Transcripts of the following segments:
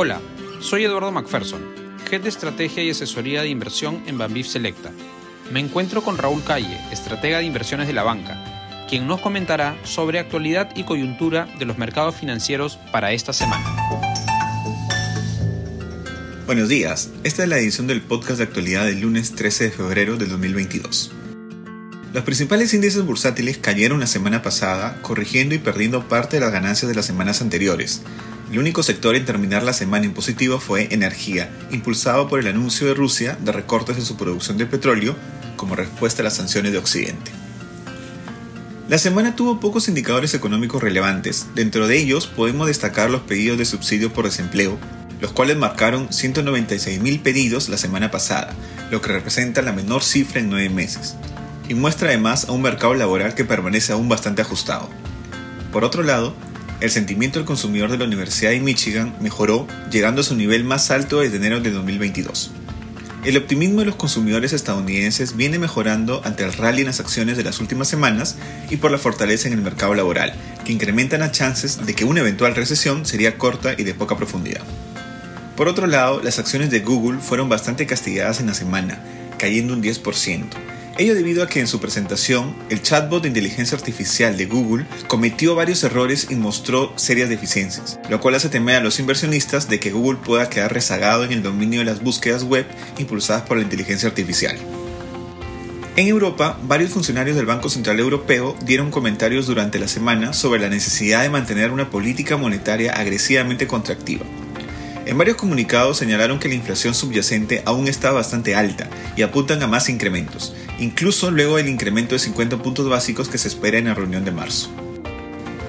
Hola, soy Eduardo McPherson, Head de Estrategia y Asesoría de Inversión en Banbif Selecta. Me encuentro con Raúl Calle, estratega de inversiones de la banca, quien nos comentará sobre actualidad y coyuntura de los mercados financieros para esta semana. Buenos días, esta es la edición del podcast de actualidad del lunes 13 de febrero del 2022. Los principales índices bursátiles cayeron la semana pasada, corrigiendo y perdiendo parte de las ganancias de las semanas anteriores. El único sector en terminar la semana en positivo fue energía, impulsado por el anuncio de Rusia de recortes en su producción de petróleo como respuesta a las sanciones de Occidente. La semana tuvo pocos indicadores económicos relevantes, dentro de ellos podemos destacar los pedidos de subsidio por desempleo, los cuales marcaron 196.000 pedidos la semana pasada, lo que representa la menor cifra en nueve meses y muestra además a un mercado laboral que permanece aún bastante ajustado. Por otro lado, el sentimiento del consumidor de la Universidad de Michigan mejoró, llegando a su nivel más alto desde enero de 2022. El optimismo de los consumidores estadounidenses viene mejorando ante el rally en las acciones de las últimas semanas y por la fortaleza en el mercado laboral, que incrementan las chances de que una eventual recesión sería corta y de poca profundidad. Por otro lado, las acciones de Google fueron bastante castigadas en la semana, cayendo un 10%, Ello debido a que en su presentación, el chatbot de inteligencia artificial de Google cometió varios errores y mostró serias deficiencias, lo cual hace temer a los inversionistas de que Google pueda quedar rezagado en el dominio de las búsquedas web impulsadas por la inteligencia artificial. En Europa, varios funcionarios del Banco Central Europeo dieron comentarios durante la semana sobre la necesidad de mantener una política monetaria agresivamente contractiva, en varios comunicados señalaron que la inflación subyacente aún está bastante alta y apuntan a más incrementos, incluso luego del incremento de 50 puntos básicos que se espera en la reunión de marzo.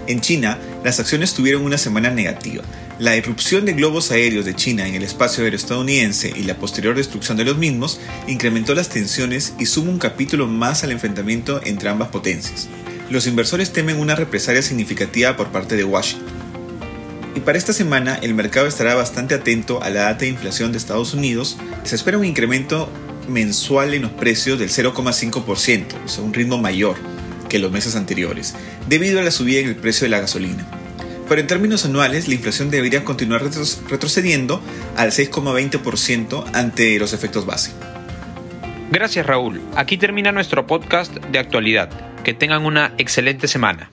En China, las acciones tuvieron una semana negativa. La irrupción de globos aéreos de China en el espacio aéreo estadounidense y la posterior destrucción de los mismos incrementó las tensiones y suma un capítulo más al enfrentamiento entre ambas potencias. Los inversores temen una represalia significativa por parte de Washington y para esta semana el mercado estará bastante atento a la data de inflación de Estados Unidos. Se espera un incremento mensual en los precios del 0,5%, o sea, un ritmo mayor que los meses anteriores, debido a la subida en el precio de la gasolina. Pero en términos anuales, la inflación debería continuar retrocediendo al 6,20% ante los efectos base. Gracias Raúl. Aquí termina nuestro podcast de actualidad. Que tengan una excelente semana.